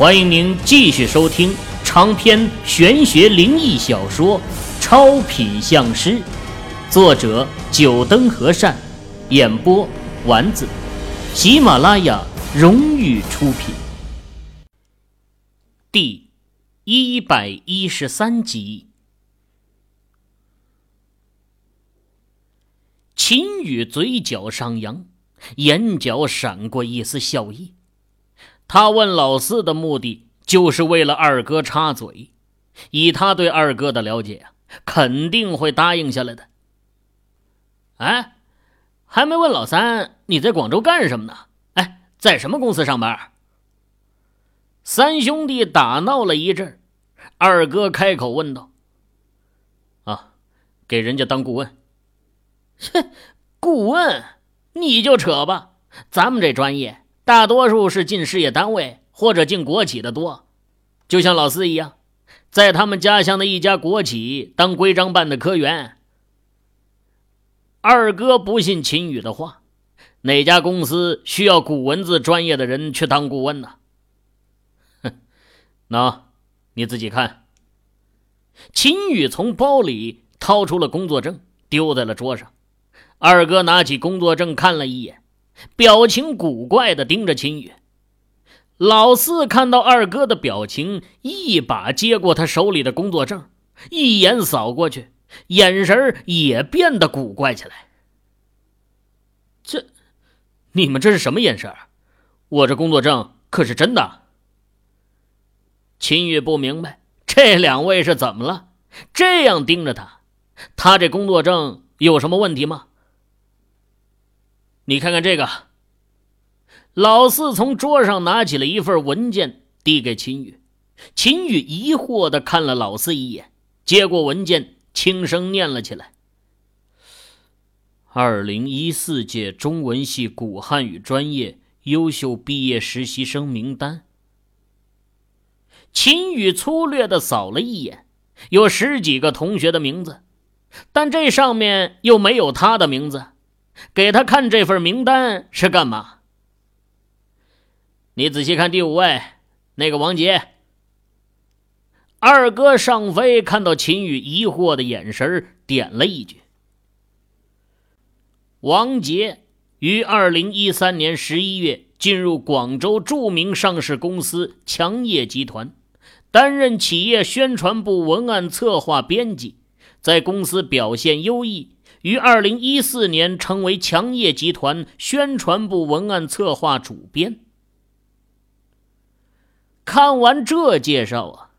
欢迎您继续收听长篇玄学灵异小说《超品相师》，作者：九灯和善，演播：丸子，喜马拉雅荣誉出品。第一百一十三集，秦羽嘴角上扬，眼角闪过一丝笑意。他问老四的目的，就是为了二哥插嘴。以他对二哥的了解啊，肯定会答应下来的。哎，还没问老三，你在广州干什么呢？哎，在什么公司上班？三兄弟打闹了一阵，二哥开口问道：“啊，给人家当顾问。”哼，顾问，你就扯吧，咱们这专业。大多数是进事业单位或者进国企的多，就像老四一样，在他们家乡的一家国企当规章办的科员。二哥不信秦宇的话，哪家公司需要古文字专业的人去当顾问呢？哼，那你自己看。秦宇从包里掏出了工作证，丢在了桌上。二哥拿起工作证看了一眼。表情古怪的盯着秦宇，老四看到二哥的表情，一把接过他手里的工作证，一眼扫过去，眼神也变得古怪起来。这，你们这是什么眼神？我这工作证可是真的。秦宇不明白这两位是怎么了，这样盯着他，他这工作证有什么问题吗？你看看这个，老四从桌上拿起了一份文件，递给秦宇。秦宇疑惑的看了老四一眼，接过文件，轻声念了起来：“二零一四届中文系古汉语专业优秀毕业实习生名单。”秦宇粗略的扫了一眼，有十几个同学的名字，但这上面又没有他的名字。给他看这份名单是干嘛？你仔细看第五位，那个王杰。二哥尚飞看到秦宇疑惑的眼神，点了一句：“王杰于二零一三年十一月进入广州著名上市公司强业集团，担任企业宣传部文案策划编辑，在公司表现优异。”于二零一四年成为强业集团宣传部文案策划主编。看完这介绍啊，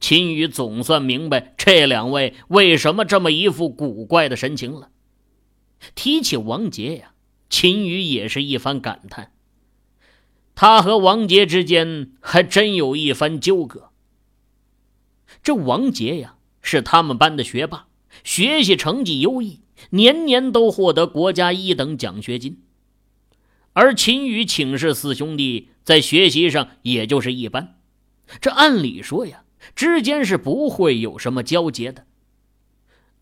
秦宇总算明白这两位为什么这么一副古怪的神情了。提起王杰呀，秦宇也是一番感叹。他和王杰之间还真有一番纠葛。这王杰呀，是他们班的学霸，学习成绩优异。年年都获得国家一等奖学金，而秦宇请示四兄弟在学习上也就是一般，这按理说呀，之间是不会有什么交结的。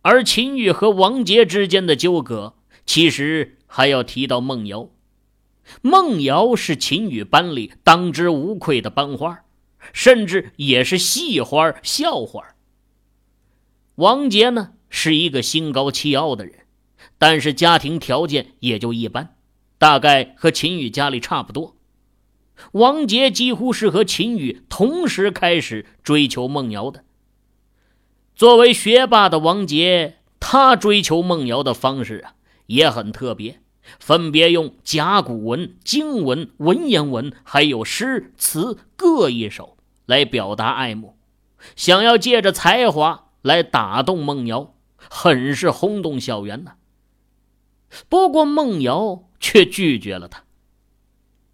而秦宇和王杰之间的纠葛，其实还要提到孟瑶。孟瑶是秦宇班里当之无愧的班花，甚至也是戏花、笑话。王杰呢？是一个心高气傲的人，但是家庭条件也就一般，大概和秦宇家里差不多。王杰几乎是和秦宇同时开始追求梦瑶的。作为学霸的王杰，他追求梦瑶的方式啊也很特别，分别用甲骨文、经文、文言文，还有诗词各一首来表达爱慕，想要借着才华来打动梦瑶。很是轰动校园呢。不过孟瑶却拒绝了他。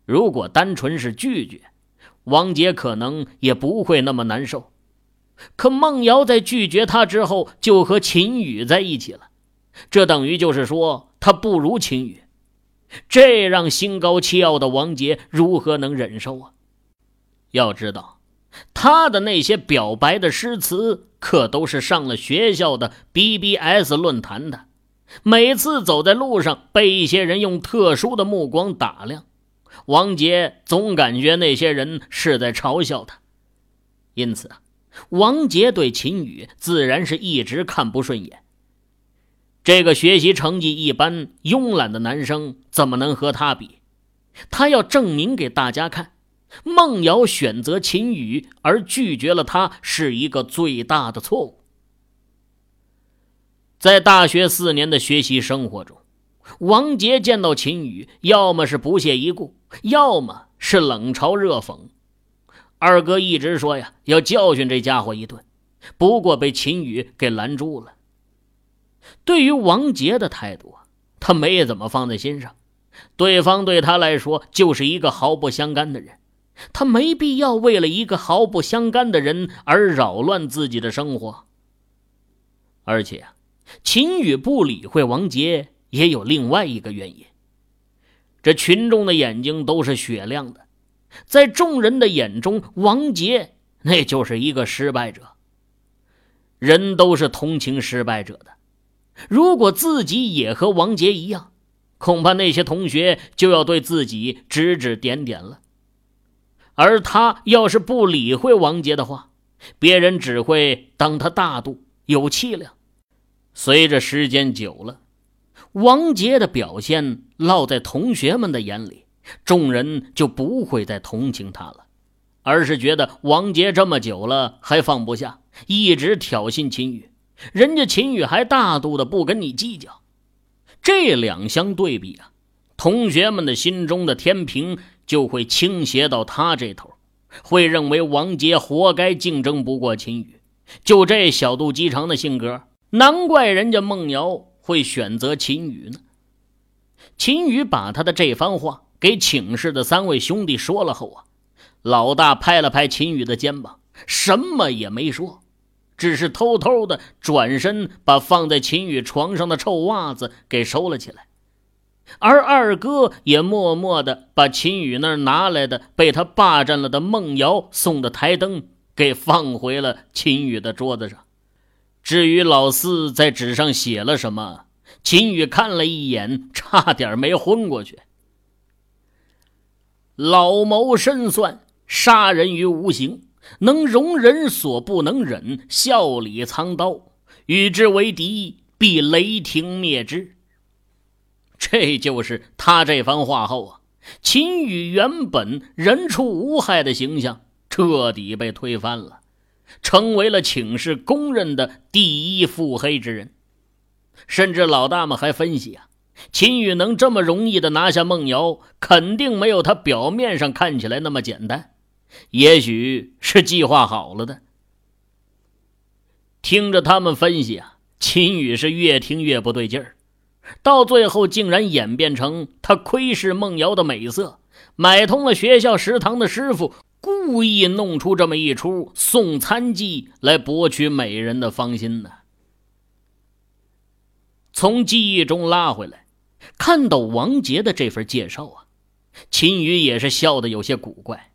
如果单纯是拒绝，王杰可能也不会那么难受。可孟瑶在拒绝他之后，就和秦宇在一起了，这等于就是说他不如秦宇，这让心高气傲的王杰如何能忍受啊？要知道。他的那些表白的诗词，可都是上了学校的 BBS 论坛的。每次走在路上，被一些人用特殊的目光打量，王杰总感觉那些人是在嘲笑他，因此啊，王杰对秦宇自然是一直看不顺眼。这个学习成绩一般、慵懒的男生怎么能和他比？他要证明给大家看，孟瑶选择秦宇而拒绝了他是一个最大的错误。在大学四年的学习生活中，王杰见到秦宇，要么是不屑一顾，要么是冷嘲热讽。二哥一直说呀，要教训这家伙一顿，不过被秦宇给拦住了。对于王杰的态度，他没怎么放在心上。对方对他来说就是一个毫不相干的人，他没必要为了一个毫不相干的人而扰乱自己的生活。而且啊，秦宇不理会王杰也有另外一个原因：这群众的眼睛都是雪亮的，在众人的眼中，王杰那就是一个失败者。人都是同情失败者的。如果自己也和王杰一样，恐怕那些同学就要对自己指指点点了。而他要是不理会王杰的话，别人只会当他大度有气量。随着时间久了，王杰的表现落在同学们的眼里，众人就不会再同情他了，而是觉得王杰这么久了还放不下，一直挑衅秦宇。人家秦宇还大度的不跟你计较，这两相对比啊，同学们的心中的天平就会倾斜到他这头，会认为王杰活该竞争不过秦宇。就这小肚鸡肠的性格，难怪人家孟瑶会选择秦宇呢。秦宇把他的这番话给寝室的三位兄弟说了后啊，老大拍了拍秦宇的肩膀，什么也没说。只是偷偷的转身，把放在秦宇床上的臭袜子给收了起来，而二哥也默默的把秦宇那儿拿来的被他霸占了的梦瑶送的台灯给放回了秦宇的桌子上。至于老四在纸上写了什么，秦宇看了一眼，差点没昏过去。老谋深算，杀人于无形。能容人所不能忍，笑里藏刀。与之为敌，必雷霆灭之。这就是他这番话后啊，秦羽原本人畜无害的形象彻底被推翻了，成为了寝室公认的第一腹黑之人。甚至老大们还分析啊，秦羽能这么容易的拿下梦瑶，肯定没有他表面上看起来那么简单。也许是计划好了的。听着他们分析啊，秦宇是越听越不对劲儿，到最后竟然演变成他窥视孟瑶的美色，买通了学校食堂的师傅，故意弄出这么一出送餐计来博取美人的芳心呢。从记忆中拉回来，看到王杰的这份介绍啊，秦宇也是笑得有些古怪。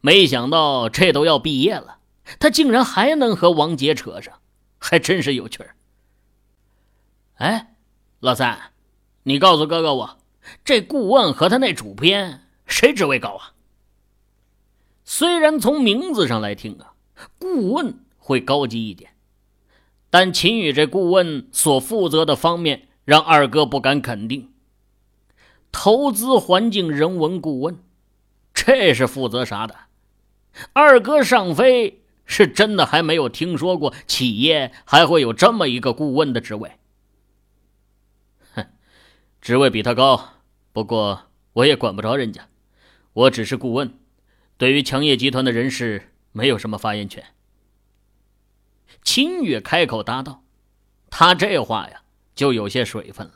没想到这都要毕业了，他竟然还能和王杰扯上，还真是有趣儿。哎，老三，你告诉哥哥我，这顾问和他那主编谁职位高啊？虽然从名字上来听啊，顾问会高级一点，但秦宇这顾问所负责的方面让二哥不敢肯定。投资环境人文顾问，这是负责啥的？二哥上飞是真的还没有听说过企业还会有这么一个顾问的职位。职位比他高，不过我也管不着人家，我只是顾问，对于强业集团的人事没有什么发言权。秦宇开口答道：“他这话呀，就有些水分了。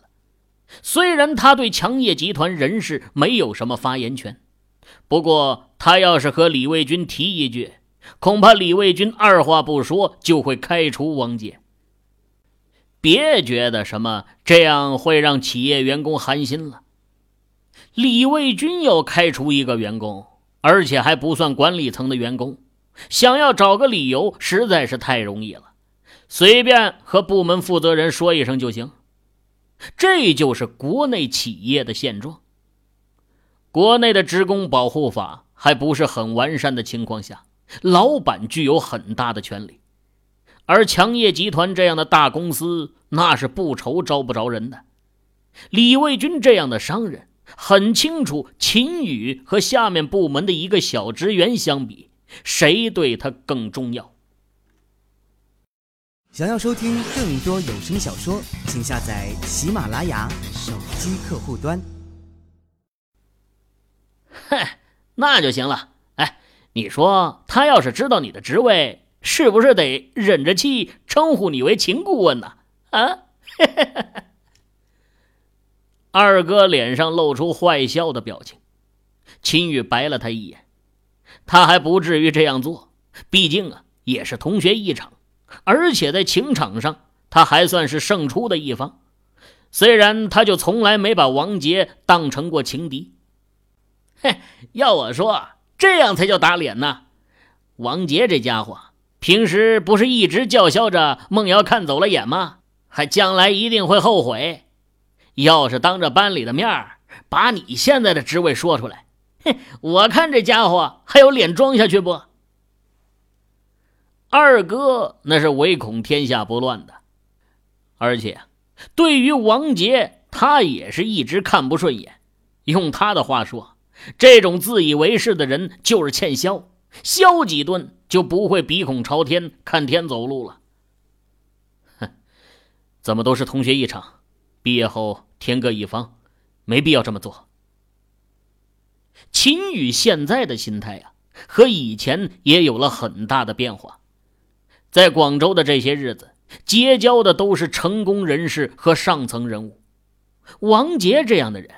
虽然他对强业集团人事没有什么发言权。”不过，他要是和李卫军提一句，恐怕李卫军二话不说就会开除王杰。别觉得什么这样会让企业员工寒心了。李卫军要开除一个员工，而且还不算管理层的员工，想要找个理由实在是太容易了，随便和部门负责人说一声就行。这就是国内企业的现状。国内的职工保护法还不是很完善的情况下，老板具有很大的权利，而强业集团这样的大公司那是不愁招不着人的。李卫军这样的商人很清楚，秦宇和下面部门的一个小职员相比，谁对他更重要。想要收听更多有声小说，请下载喜马拉雅手机客户端。嗨，那就行了。哎，你说他要是知道你的职位，是不是得忍着气称呼你为秦顾问呢？啊？二哥脸上露出坏笑的表情。秦宇白了他一眼，他还不至于这样做，毕竟啊，也是同学一场。而且在情场上，他还算是胜出的一方。虽然他就从来没把王杰当成过情敌。嘿，要我说，这样才叫打脸呢。王杰这家伙平时不是一直叫嚣着孟瑶看走了眼吗？还将来一定会后悔。要是当着班里的面把你现在的职位说出来，哼，我看这家伙还有脸装下去不？二哥那是唯恐天下不乱的，而且对于王杰，他也是一直看不顺眼。用他的话说，这种自以为是的人就是欠削，削几顿就不会鼻孔朝天看天走路了。哼，怎么都是同学一场，毕业后天各一方，没必要这么做。秦宇现在的心态啊，和以前也有了很大的变化。在广州的这些日子，结交的都是成功人士和上层人物。王杰这样的人，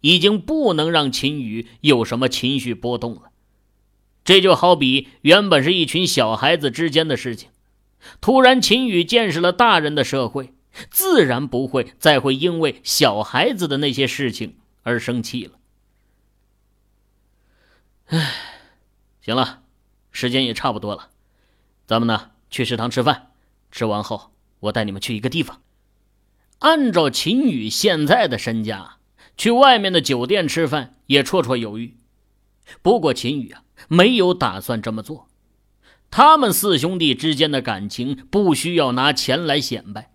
已经不能让秦宇有什么情绪波动了。这就好比原本是一群小孩子之间的事情，突然秦宇见识了大人的社会，自然不会再会因为小孩子的那些事情而生气了。唉，行了，时间也差不多了，咱们呢？去食堂吃饭，吃完后我带你们去一个地方。按照秦宇现在的身价，去外面的酒店吃饭也绰绰有余。不过秦宇啊，没有打算这么做。他们四兄弟之间的感情不需要拿钱来显摆。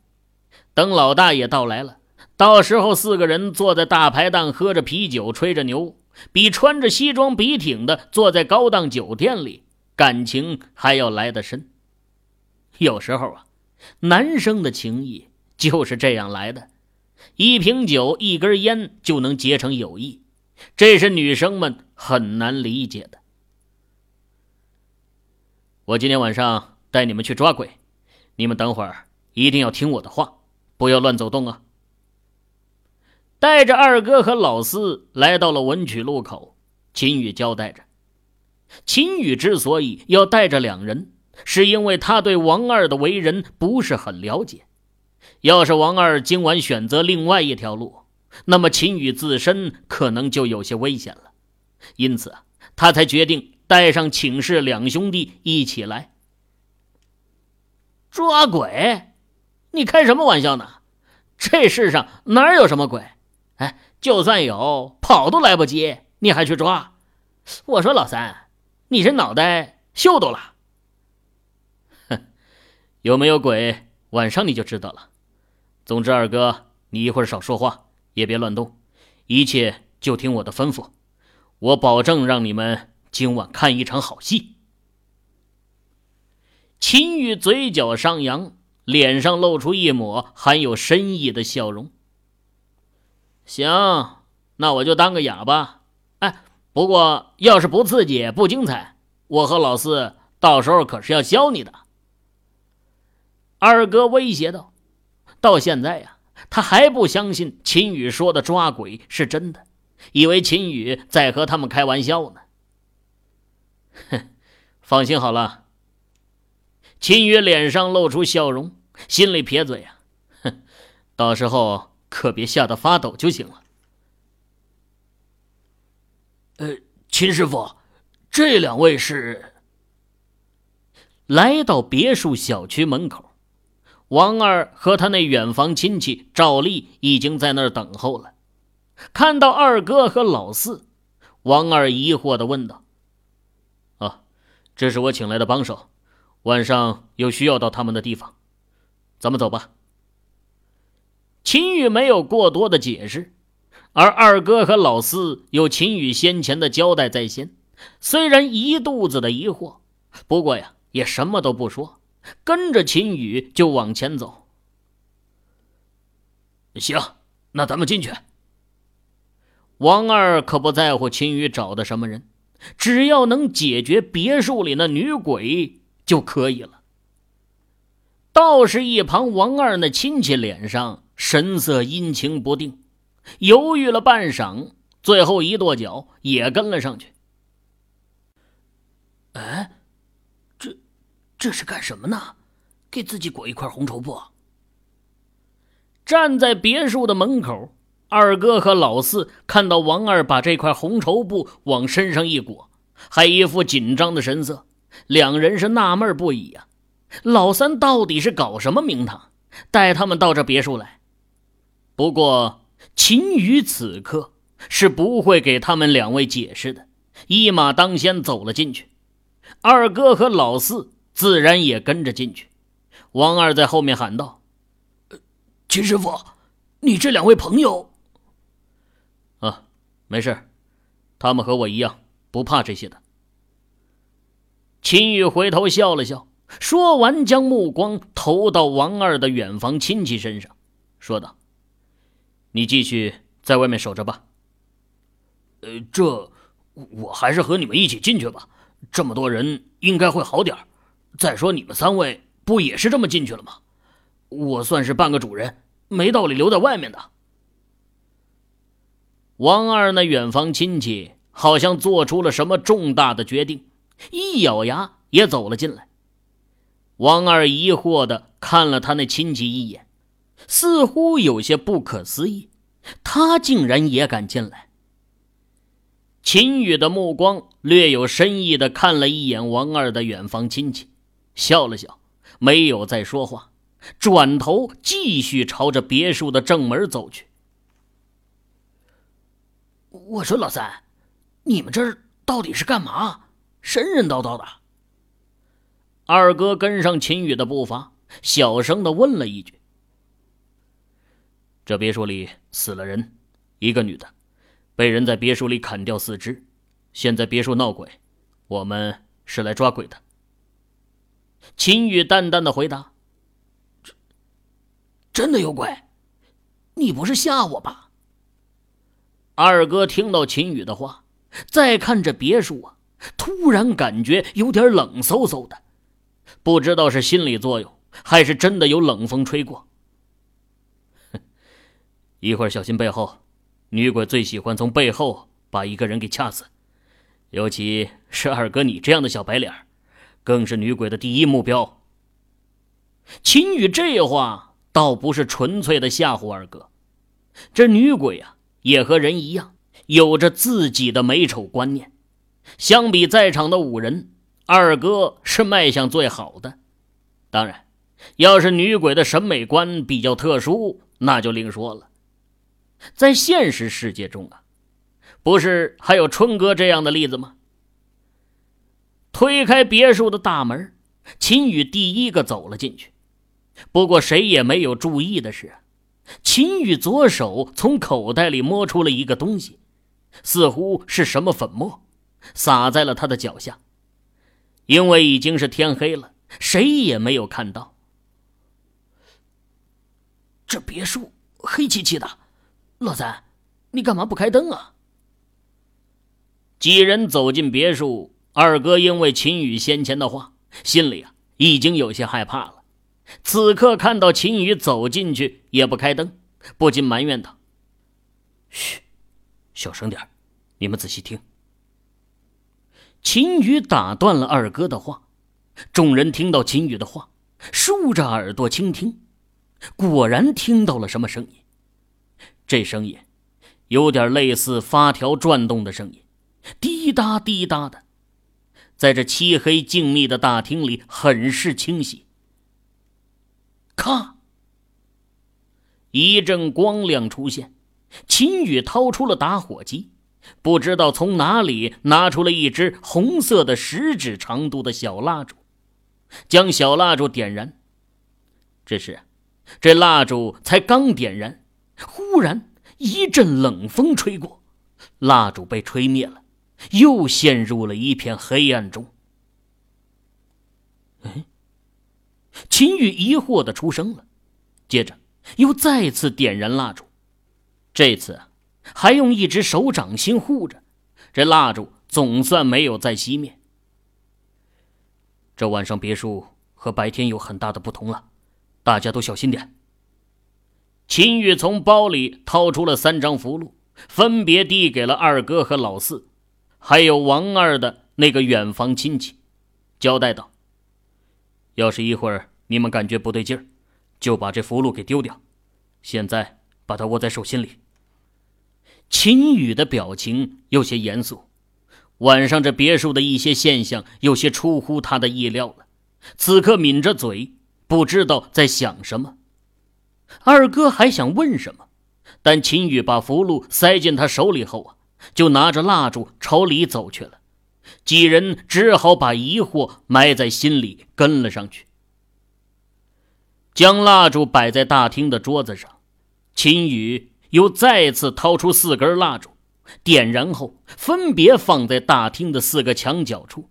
等老大爷到来了，到时候四个人坐在大排档喝着啤酒，吹着牛，比穿着西装笔挺的坐在高档酒店里感情还要来得深。有时候啊，男生的情谊就是这样来的，一瓶酒、一根烟就能结成友谊，这是女生们很难理解的。我今天晚上带你们去抓鬼，你们等会儿一定要听我的话，不要乱走动啊！带着二哥和老四来到了文曲路口，秦宇交代着。秦宇之所以要带着两人。是因为他对王二的为人不是很了解。要是王二今晚选择另外一条路，那么秦宇自身可能就有些危险了。因此，他才决定带上请示两兄弟一起来抓鬼。你开什么玩笑呢？这世上哪有什么鬼？哎，就算有，跑都来不及，你还去抓？我说老三，你这脑袋秀逗了？哼有没有鬼？晚上你就知道了。总之，二哥，你一会儿少说话，也别乱动，一切就听我的吩咐。我保证让你们今晚看一场好戏。秦宇嘴角上扬，脸上露出一抹含有深意的笑容。行，那我就当个哑巴。哎，不过要是不刺激、不精彩，我和老四到时候可是要削你的。二哥威胁道：“到现在呀，他还不相信秦宇说的抓鬼是真的，以为秦宇在和他们开玩笑呢。”哼，放心好了。秦宇脸上露出笑容，心里撇嘴啊：“哼，到时候可别吓得发抖就行了。”呃，秦师傅，这两位是？来到别墅小区门口。王二和他那远房亲戚赵丽已经在那儿等候了。看到二哥和老四，王二疑惑的问道：“啊，这是我请来的帮手，晚上有需要到他们的地方，咱们走吧。”秦宇没有过多的解释，而二哥和老四有秦宇先前的交代在先，虽然一肚子的疑惑，不过呀，也什么都不说，跟着秦宇就往前走。行，那咱们进去。王二可不在乎秦宇找的什么人，只要能解决别墅里那女鬼就可以了。倒是一旁王二那亲戚脸上神色阴晴不定，犹豫了半晌，最后一跺脚也跟了上去。哎，这这是干什么呢？给自己裹一块红绸布。站在别墅的门口。二哥和老四看到王二把这块红绸布往身上一裹，还一副紧张的神色，两人是纳闷不已呀。老三到底是搞什么名堂，带他们到这别墅来？不过秦宇此刻是不会给他们两位解释的，一马当先走了进去。二哥和老四自然也跟着进去。王二在后面喊道：“秦师傅，你这两位朋友……”没事，他们和我一样不怕这些的。秦宇回头笑了笑，说完，将目光投到王二的远房亲戚身上，说道：“你继续在外面守着吧。呃，这我还是和你们一起进去吧，这么多人应该会好点再说你们三位不也是这么进去了吗？我算是半个主人，没道理留在外面的。”王二那远房亲戚好像做出了什么重大的决定，一咬牙也走了进来。王二疑惑的看了他那亲戚一眼，似乎有些不可思议，他竟然也敢进来。秦宇的目光略有深意的看了一眼王二的远房亲戚，笑了笑，没有再说话，转头继续朝着别墅的正门走去。我说老三，你们这到底是干嘛？神神叨叨的。二哥跟上秦宇的步伐，小声的问了一句：“这别墅里死了人，一个女的，被人在别墅里砍掉四肢，现在别墅闹鬼，我们是来抓鬼的。”秦宇淡淡的回答：“真真的有鬼？你不是吓我吧？”二哥听到秦宇的话，再看这别墅啊，突然感觉有点冷飕飕的，不知道是心理作用，还是真的有冷风吹过。一会儿小心背后，女鬼最喜欢从背后把一个人给掐死，尤其是二哥你这样的小白脸，更是女鬼的第一目标。秦宇这话倒不是纯粹的吓唬二哥，这女鬼啊。也和人一样，有着自己的美丑观念。相比在场的五人，二哥是卖相最好的。当然，要是女鬼的审美观比较特殊，那就另说了。在现实世界中啊，不是还有春哥这样的例子吗？推开别墅的大门，秦宇第一个走了进去。不过，谁也没有注意的是。秦宇左手从口袋里摸出了一个东西，似乎是什么粉末，洒在了他的脚下。因为已经是天黑了，谁也没有看到。这别墅黑漆漆的，老三，你干嘛不开灯啊？几人走进别墅，二哥因为秦宇先前的话，心里啊已经有些害怕了。此刻看到秦宇走进去也不开灯，不禁埋怨道：“嘘，小声点你们仔细听。”秦宇打断了二哥的话。众人听到秦宇的话，竖着耳朵倾听，果然听到了什么声音。这声音有点类似发条转动的声音，滴答滴答的，在这漆黑静谧的大厅里很是清晰。咔！一阵光亮出现，秦宇掏出了打火机，不知道从哪里拿出了一支红色的食指长度的小蜡烛，将小蜡烛点燃。只是，这蜡烛才刚点燃，忽然一阵冷风吹过，蜡烛被吹灭了，又陷入了一片黑暗中。哎，秦宇疑惑的出声了，接着又再次点燃蜡烛，这次。还用一只手掌心护着，这蜡烛总算没有再熄灭。这晚上别墅和白天有很大的不同了，大家都小心点。秦宇从包里掏出了三张符箓，分别递给了二哥和老四，还有王二的那个远房亲戚，交代道：“要是一会儿你们感觉不对劲儿，就把这符箓给丢掉。现在把它握在手心里。”秦宇的表情有些严肃，晚上这别墅的一些现象有些出乎他的意料了。此刻抿着嘴，不知道在想什么。二哥还想问什么，但秦宇把符箓塞进他手里后啊，就拿着蜡烛朝里走去了。几人只好把疑惑埋在心里，跟了上去。将蜡烛摆在大厅的桌子上，秦宇。又再次掏出四根蜡烛，点燃后分别放在大厅的四个墙角处。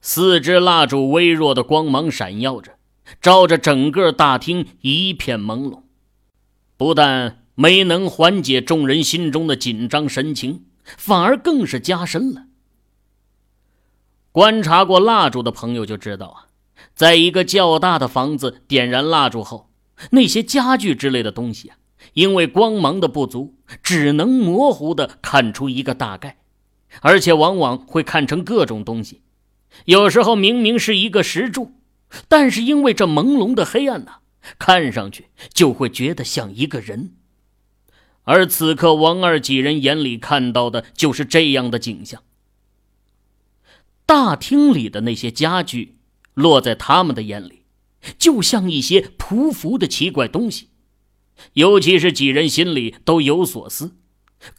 四支蜡烛微弱的光芒闪耀着，照着整个大厅一片朦胧，不但没能缓解众人心中的紧张神情，反而更是加深了。观察过蜡烛的朋友就知道啊，在一个较大的房子点燃蜡烛后，那些家具之类的东西啊。因为光芒的不足，只能模糊的看出一个大概，而且往往会看成各种东西。有时候明明是一个石柱，但是因为这朦胧的黑暗呐，看上去就会觉得像一个人。而此刻王二几人眼里看到的就是这样的景象。大厅里的那些家具，落在他们的眼里，就像一些匍匐的奇怪东西。尤其是几人心里都有所思，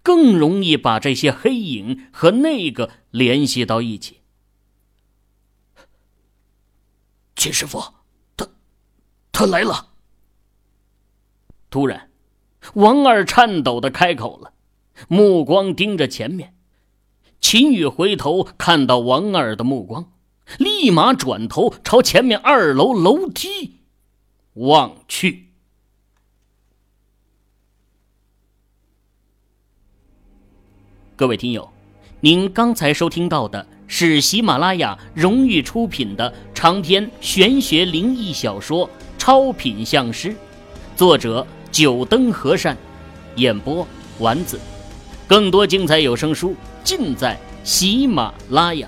更容易把这些黑影和那个联系到一起。秦师傅，他，他来了。突然，王二颤抖的开口了，目光盯着前面。秦宇回头看到王二的目光，立马转头朝前面二楼楼梯望去。各位听友，您刚才收听到的是喜马拉雅荣誉出品的长篇玄学灵异小说《超品相师》，作者九灯和善，演播丸子。更多精彩有声书尽在喜马拉雅。